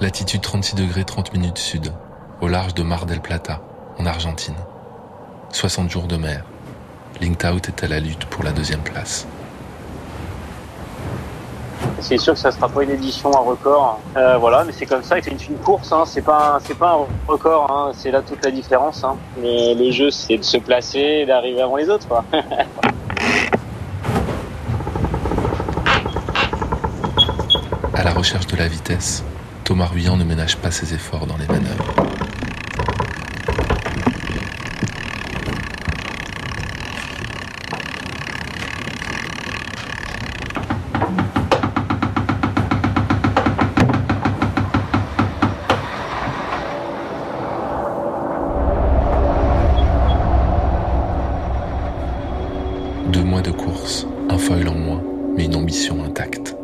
Latitude 36 degrés 30 minutes sud, au large de Mar del Plata, en Argentine. 60 jours de mer. Linked Out est à la lutte pour la deuxième place. C'est sûr que ça sera pas une édition à record. Euh, voilà, mais c'est comme ça. C'est une, une course. Hein. C'est pas, c'est pas un record. Hein. C'est là toute la différence. Hein. Mais le jeu, c'est de se placer et d'arriver avant les autres. Quoi. à la recherche de la vitesse, Thomas Ruyant ne ménage pas ses efforts dans les manœuvres. Deux mois de course, un foil en moins, mais une ambition intacte.